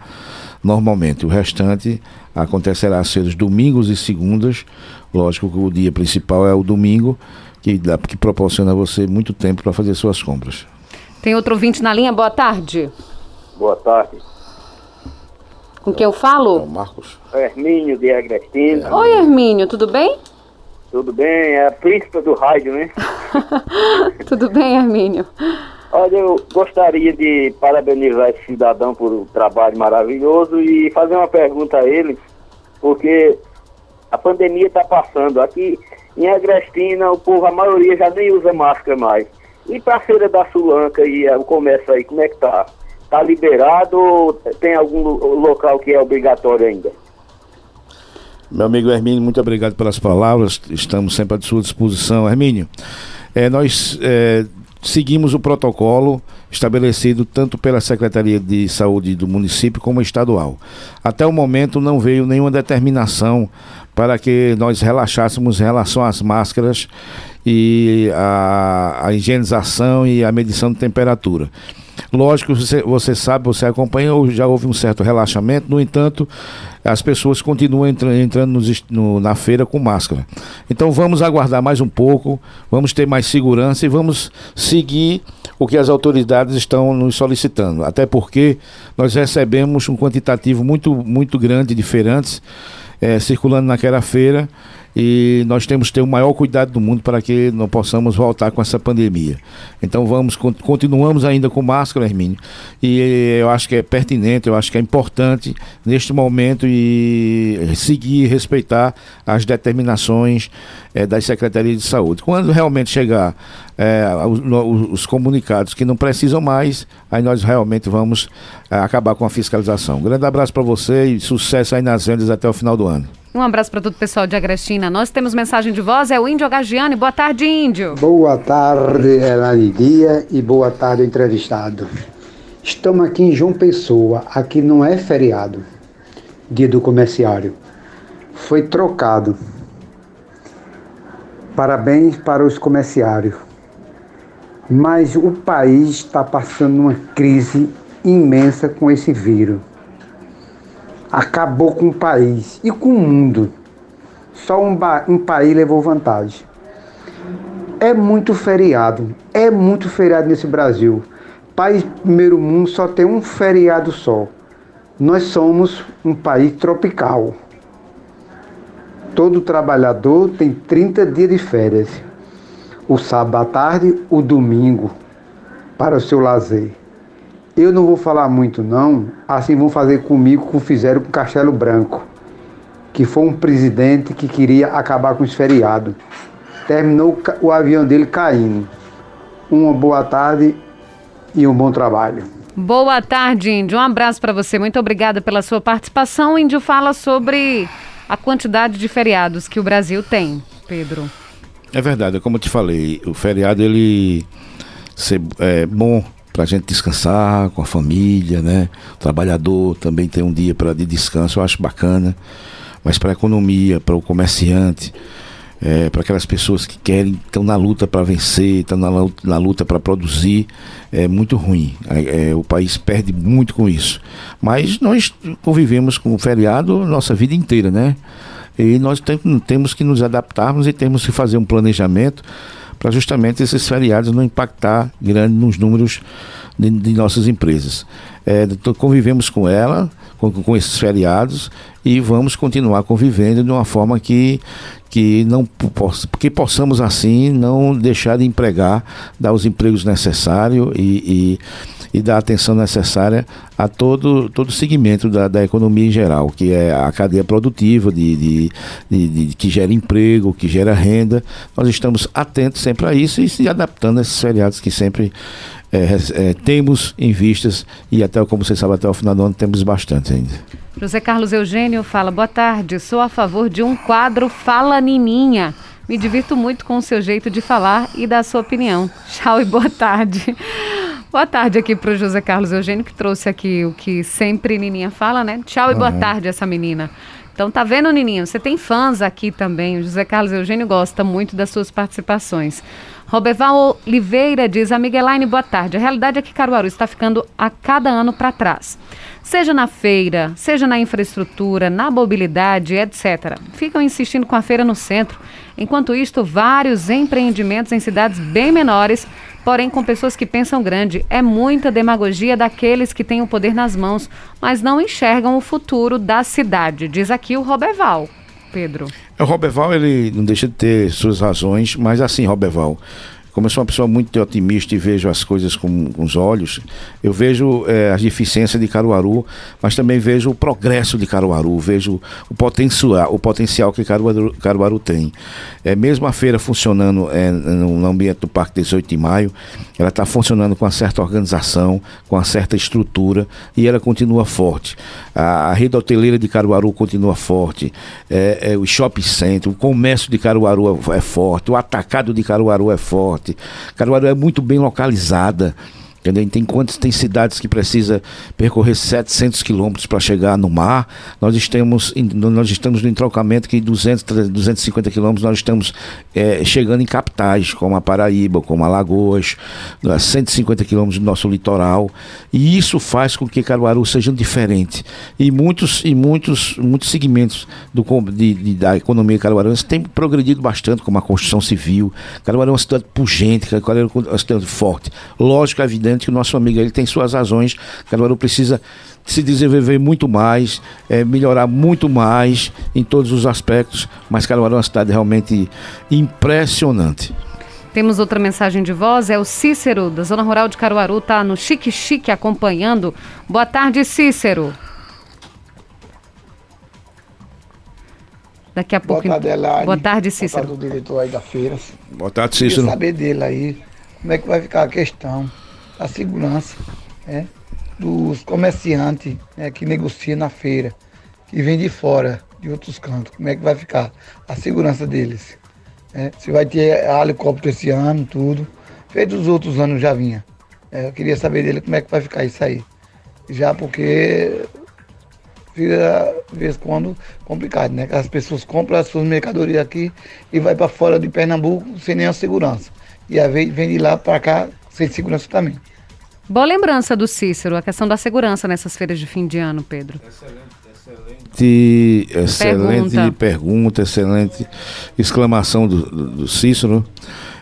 normalmente. O restante acontecerá ser os domingos e segundas. Lógico que o dia principal é o domingo, que, dá, que proporciona a você muito tempo para fazer suas compras. Tem outro ouvinte na linha? Boa tarde. Boa tarde. Com quem eu falo? É o Marcos. Hermínio de Agrestina. Oi, Hermínio, tudo bem? Tudo bem, é a príncipe do rádio, né? tudo bem, Hermínio. Olha, eu gostaria de parabenizar esse cidadão por um trabalho maravilhoso e fazer uma pergunta a ele, porque a pandemia está passando. Aqui em Agrestina, o povo, a maioria já nem usa máscara mais. E para a Feira da Sulanca e o comércio aí, como é que tá? Está liberado ou tem algum local que é obrigatório ainda? Meu amigo Hermínio, muito obrigado pelas palavras. Estamos sempre à sua disposição. Hermínio, é, nós é, seguimos o protocolo estabelecido tanto pela Secretaria de Saúde do município como estadual. Até o momento não veio nenhuma determinação para que nós relaxássemos em relação às máscaras e a, a higienização e a medição de temperatura. Lógico, você, você sabe, você acompanha, já houve um certo relaxamento, no entanto, as pessoas continuam entra, entrando nos, no, na feira com máscara. Então vamos aguardar mais um pouco, vamos ter mais segurança e vamos seguir o que as autoridades estão nos solicitando. Até porque nós recebemos um quantitativo muito, muito grande de feirantes é, circulando naquela feira e nós temos que ter o maior cuidado do mundo para que não possamos voltar com essa pandemia. Então vamos, continuamos ainda com máscara, Hermínio, e eu acho que é pertinente, eu acho que é importante neste momento e seguir e respeitar as determinações é, das secretarias de saúde. Quando realmente chegar é, os, os, comunicados que não precisam mais, aí nós realmente vamos é, acabar com a fiscalização. Um grande abraço para você e sucesso aí nas vendas até o final do ano. Um abraço para todo o pessoal de Agrestina. Nós temos mensagem de voz, é o Índio Agagiani. Boa tarde, Índio. Boa tarde, Elane Dia, e boa tarde, entrevistado. Estamos aqui em João Pessoa. Aqui não é feriado, dia do comerciário. Foi trocado. Parabéns para os comerciários. Mas o país está passando uma crise imensa com esse vírus acabou com o país e com o mundo. Só um, um país levou vantagem. É muito feriado, é muito feriado nesse Brasil. País primeiro mundo só tem um feriado só. Nós somos um país tropical. Todo trabalhador tem 30 dias de férias. O sábado à tarde, o domingo, para o seu lazer. Eu não vou falar muito não, assim vão fazer comigo como fizeram com Castelo Branco, que foi um presidente que queria acabar com os feriados. Terminou o avião dele caindo. Uma boa tarde e um bom trabalho. Boa tarde, Índio. Um abraço para você. Muito obrigada pela sua participação. O Índio fala sobre a quantidade de feriados que o Brasil tem, Pedro. É verdade, como eu te falei, o feriado ele ser é, bom para a gente descansar com a família, né? O trabalhador também tem um dia para de descanso, eu acho bacana. Mas para a economia, para o comerciante, é, para aquelas pessoas que querem, estão na luta para vencer, estão na, luta para produzir, é muito ruim. É, é, o país perde muito com isso. Mas nós convivemos com o feriado nossa vida inteira, né? E nós tem, temos que nos adaptarmos e temos que fazer um planejamento para justamente esses feriados não impactar grande nos números de, de nossas empresas. É, então, convivemos com ela, com, com, esses feriados, e vamos continuar convivendo de uma forma que, que, não, que possamos assim não deixar de empregar, dar os empregos necessários e, e e dar atenção necessária a todo, todo segmento da, da economia em geral, que é a cadeia produtiva, de, de, de, de, que gera emprego, que gera renda. Nós estamos atentos sempre a isso e se adaptando a esses feriados que sempre é, é, temos em vistas e até, como você sabe, até o final do ano temos bastante ainda. José Carlos Eugênio fala, boa tarde, sou a favor de um quadro Fala Nininha. Me divirto muito com o seu jeito de falar e da sua opinião. Tchau e boa tarde. Boa tarde aqui para o José Carlos Eugênio, que trouxe aqui o que sempre Nininha fala, né? Tchau e boa uhum. tarde essa menina. Então tá vendo, Nininha? Você tem fãs aqui também. O José Carlos Eugênio gosta muito das suas participações. Roberval Oliveira diz, Elaine, boa tarde. A realidade é que Caruaru está ficando a cada ano para trás. Seja na feira, seja na infraestrutura, na mobilidade, etc. Ficam insistindo com a feira no centro. Enquanto isto, vários empreendimentos em cidades bem menores porém com pessoas que pensam grande. É muita demagogia daqueles que têm o poder nas mãos, mas não enxergam o futuro da cidade, diz aqui o Roberval. Pedro. O Roberval, ele não deixa de ter suas razões, mas assim, Roberval, como eu sou uma pessoa muito otimista e vejo as coisas com, com os olhos, eu vejo é, as deficiências de Caruaru, mas também vejo o progresso de Caruaru, vejo o potencial, o potencial que Caruaru, Caruaru tem. É, mesmo a feira funcionando é, no, ambiente do Parque 18 de Maio, ela está funcionando com uma certa organização, com uma certa estrutura e ela continua forte. A, a rede hoteleira de Caruaru continua forte, é, é, o shopping center, o comércio de Caruaru é, é forte, o atacado de Caruaru é forte. Caruaru é muito bem localizada. Entendeu? Tem quantas tem cidades que precisa percorrer 700 quilômetros para chegar no mar. Nós estamos, nós estamos no entrocamento que 200, 250 quilômetros nós estamos é, chegando em capitais, como a Paraíba, como a 150 quilômetros do nosso litoral. E isso faz com que Caruaru seja diferente. E muitos, e muitos, muitos segmentos do, de, de, da economia caruaruense têm progredido bastante, como a construção civil. Caruaru é uma cidade pungente, Caruaru é uma cidade forte. Lógico, é evidente que o nosso amigo ele tem suas razões. Caruaru precisa se desenvolver muito mais, é, melhorar muito mais em todos os aspectos, mas Caruaru é uma cidade realmente impressionante. Temos outra mensagem de voz, é o Cícero, da Zona Rural de Caruaru, está no Chique Chique acompanhando. Boa tarde, Cícero. Daqui a pouco. Boa tarde, Boa tarde, Cícero. Boa tarde, diretor aí da feira. Boa tarde, Cícero. Queria saber dele aí, como é que vai ficar a questão a segurança né, dos comerciantes né, que negociam na feira, que vêm de fora, de outros cantos. Como é que vai ficar a segurança deles? Né? Se vai ter helicóptero esse ano, tudo. Feito os outros anos já vinha. É, eu queria saber dele como é que vai ficar isso aí. Já porque de vez quando, complicado, né? As pessoas compram as suas mercadorias aqui e vai para fora de Pernambuco sem nenhuma segurança. E aí vem de lá para cá sem segurança também. Boa lembrança do Cícero, a questão da segurança nessas feiras de fim de ano, Pedro. Excelente, excelente pergunta. pergunta excelente exclamação do, do Cícero.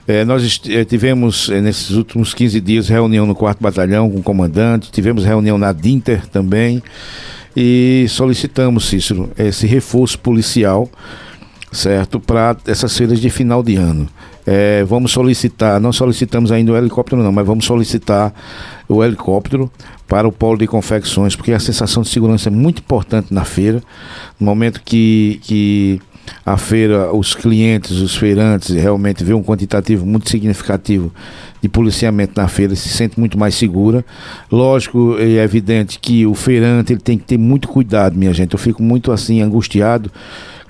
É, nós é, tivemos é, nesses últimos 15 dias reunião no 4 Batalhão com o comandante, tivemos reunião na Dinter também e solicitamos, Cícero, esse reforço policial, certo, para essas feiras de final de ano. É, vamos solicitar, não solicitamos ainda o helicóptero não, mas vamos solicitar o helicóptero para o polo de confecções, porque a sensação de segurança é muito importante na feira, no momento que, que a feira, os clientes, os feirantes realmente vê um quantitativo muito significativo de policiamento na feira, se sente muito mais segura. Lógico, é evidente que o feirante ele tem que ter muito cuidado, minha gente. Eu fico muito assim angustiado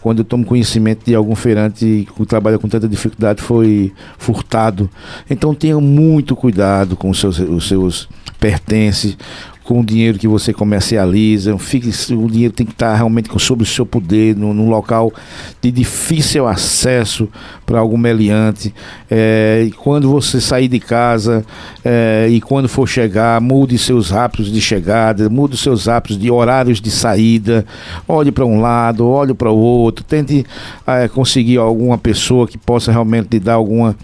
quando eu tomo conhecimento de algum feirante que trabalha com tanta dificuldade foi furtado. Então tenha muito cuidado com os seus, os seus pertences, com o dinheiro que você comercializa. Fique, o dinheiro tem que estar realmente sob o seu poder, no, num local de difícil acesso para algum meliante. É, e quando você sair de casa é, e quando for chegar, mude seus hábitos de chegada, mude seus hábitos de horários de saída. Olhe para um lado, olhe para o outro. Tente é, conseguir alguma pessoa que possa realmente lhe dar alguma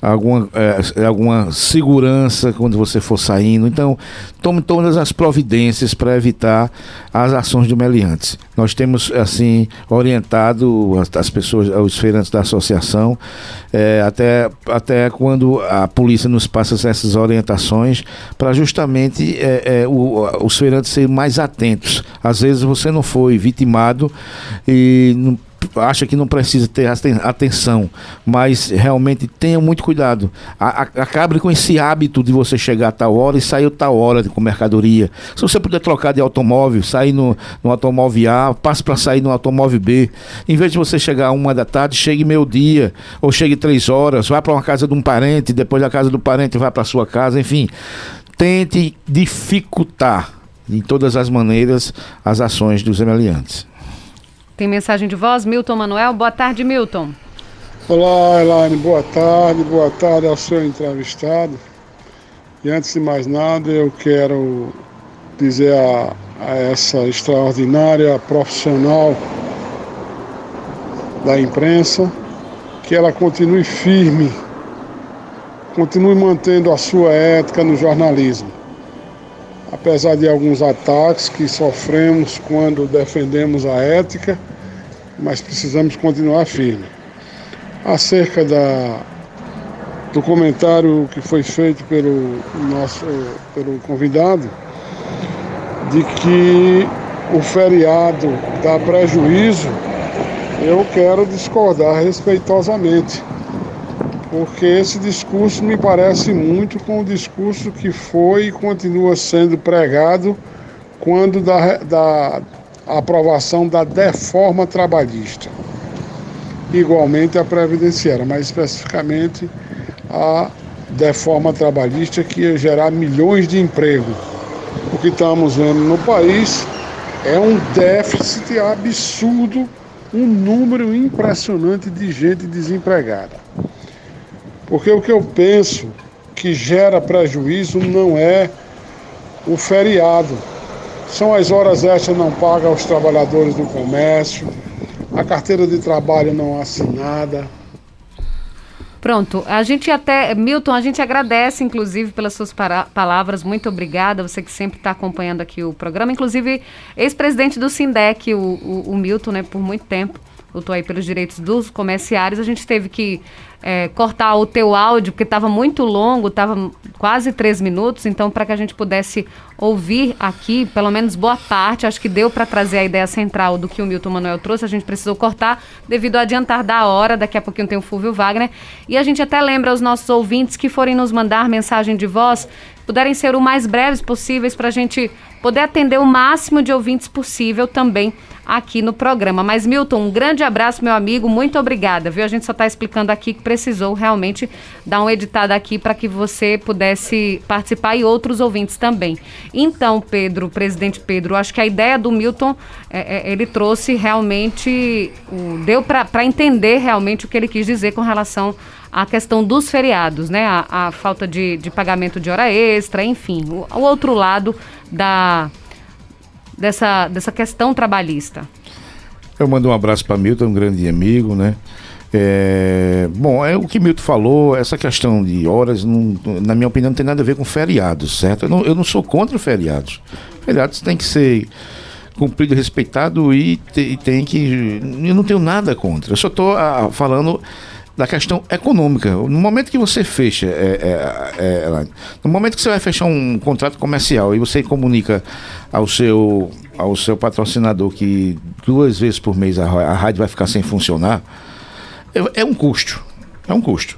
alguma, é, alguma segurança quando você for saindo. Então, tome todas as providências para evitar as ações de meliantes. Nós temos, assim, orientado as, as pessoas, os feirantes da associação, é, até, até quando a polícia nos passa essas orientações, para justamente é, o, os feirantes serem mais atentos. Às vezes você não foi vitimado e não acha que não precisa ter atenção, mas realmente tenha muito cuidado. acabe com esse hábito de você chegar a tal hora e sair a tal hora com mercadoria. Se você puder trocar de automóvel, sair no, no automóvel A, passe para sair no automóvel B. Em vez de você chegar a uma da tarde, chegue meio dia, ou chegue três horas, vá para uma casa de um parente, depois da casa do parente vá para sua casa, enfim. Tente dificultar de todas as maneiras as ações dos emeliantes. Tem mensagem de voz, Milton Manuel. Boa tarde, Milton. Olá, Elaine. Boa tarde. Boa tarde ao seu entrevistado. E antes de mais nada, eu quero dizer a, a essa extraordinária profissional da imprensa que ela continue firme, continue mantendo a sua ética no jornalismo. Apesar de alguns ataques que sofremos quando defendemos a ética, mas precisamos continuar firme. Acerca da, do comentário que foi feito pelo nosso pelo convidado, de que o feriado dá prejuízo, eu quero discordar respeitosamente porque esse discurso me parece muito com o discurso que foi e continua sendo pregado quando da, da aprovação da deforma trabalhista. Igualmente a previdenciária, mas especificamente a deforma trabalhista que ia gerar milhões de empregos. O que estamos vendo no país é um déficit absurdo, um número impressionante de gente desempregada. Porque o que eu penso que gera prejuízo não é o feriado, são as horas extras não pagas aos trabalhadores do comércio, a carteira de trabalho não assinada. Pronto, a gente até, Milton, a gente agradece, inclusive, pelas suas palavras, muito obrigada, você que sempre está acompanhando aqui o programa, inclusive, ex-presidente do Sindec, o, o, o Milton, né, por muito tempo, lutou aí pelos direitos dos comerciários, a gente teve que é, cortar o teu áudio, porque estava muito longo, estava quase três minutos, então para que a gente pudesse ouvir aqui, pelo menos boa parte, acho que deu para trazer a ideia central do que o Milton Manuel trouxe, a gente precisou cortar devido ao adiantar da hora, daqui a pouquinho tem o Fúvio Wagner, e a gente até lembra aos nossos ouvintes que forem nos mandar mensagem de voz, puderem ser o mais breves possíveis para a gente poder atender o máximo de ouvintes possível também aqui no programa. Mas, Milton, um grande abraço, meu amigo. Muito obrigada, viu? A gente só está explicando aqui que precisou realmente dar uma editada aqui para que você pudesse participar e outros ouvintes também. Então, Pedro, presidente Pedro, acho que a ideia do Milton, é, é, ele trouxe realmente, deu para entender realmente o que ele quis dizer com relação à questão dos feriados, né? A, a falta de, de, pagamento de hora extra, enfim, o, o outro lado da dessa, dessa questão trabalhista. Eu mando um abraço para Milton, um grande amigo, né? É, bom, é o que Milton falou, essa questão de horas, não, na minha opinião, não tem nada a ver com feriados, certo? Eu não, eu não sou contra feriados. Feriados tem que ser cumprido, respeitado e, te, e tem que. Eu não tenho nada contra. Eu só estou ah, falando da questão econômica. No momento que você fecha, é, é, é, no momento que você vai fechar um contrato comercial e você comunica ao seu, ao seu patrocinador que duas vezes por mês a, a rádio vai ficar sem funcionar, é, é, um custo. É um custo.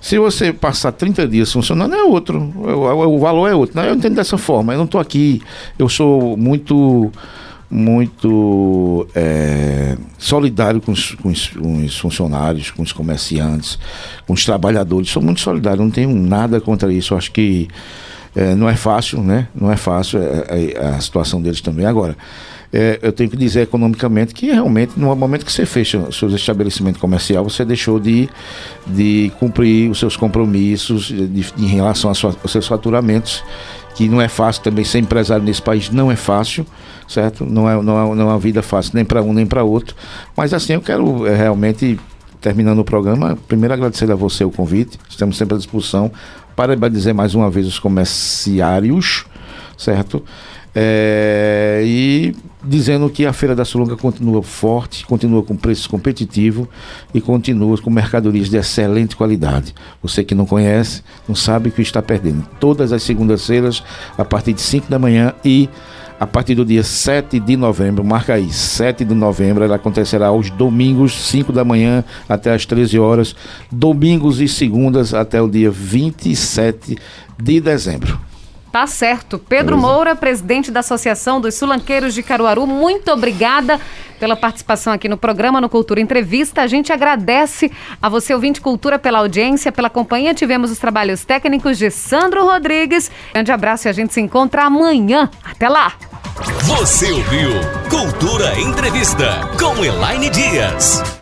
Se você passar 30 dias funcionando, é outro. O, o valor é outro. Eu entendo dessa forma. Eu não estou aqui. Eu sou muito muito é, solidário com os, com, os, com os, funcionários, com os comerciantes, com os trabalhadores. Sou muito solidário, não tenho nada contra isso. Acho que é, não é fácil, né? Não é fácil é, é a situação deles também. Agora, é, eu tenho que dizer economicamente que realmente, no momento que você fecha o seu estabelecimento comercial, você deixou de, de cumprir os seus compromissos de, de, em relação aos seus faturamentos que não é fácil também ser empresário nesse país, não é fácil, certo? Não é, não é, não é uma vida fácil nem para um nem para outro. Mas assim, eu quero é, realmente, terminando o programa, primeiro agradecer a você o convite, estamos sempre à disposição para dizer mais uma vez os comerciários, certo? É, e dizendo que a Feira da Sulunga continua forte, continua com preços competitivos e continua com mercadorias de excelente qualidade. Você que não conhece, não sabe o que está perdendo. Todas as segundas-feiras, a partir de 5 da manhã e a partir do dia 7 de novembro, marca aí, 7 de novembro, ela acontecerá aos domingos, 5 da manhã até as 13 horas, domingos e segundas até o dia 27 de dezembro. Tá certo. Pedro Moura, presidente da Associação dos Sulanqueiros de Caruaru, muito obrigada pela participação aqui no programa, no Cultura Entrevista. A gente agradece a você, ouvinte Cultura, pela audiência, pela companhia. Tivemos os trabalhos técnicos de Sandro Rodrigues. Grande abraço e a gente se encontra amanhã. Até lá! Você ouviu Cultura Entrevista com Elaine Dias.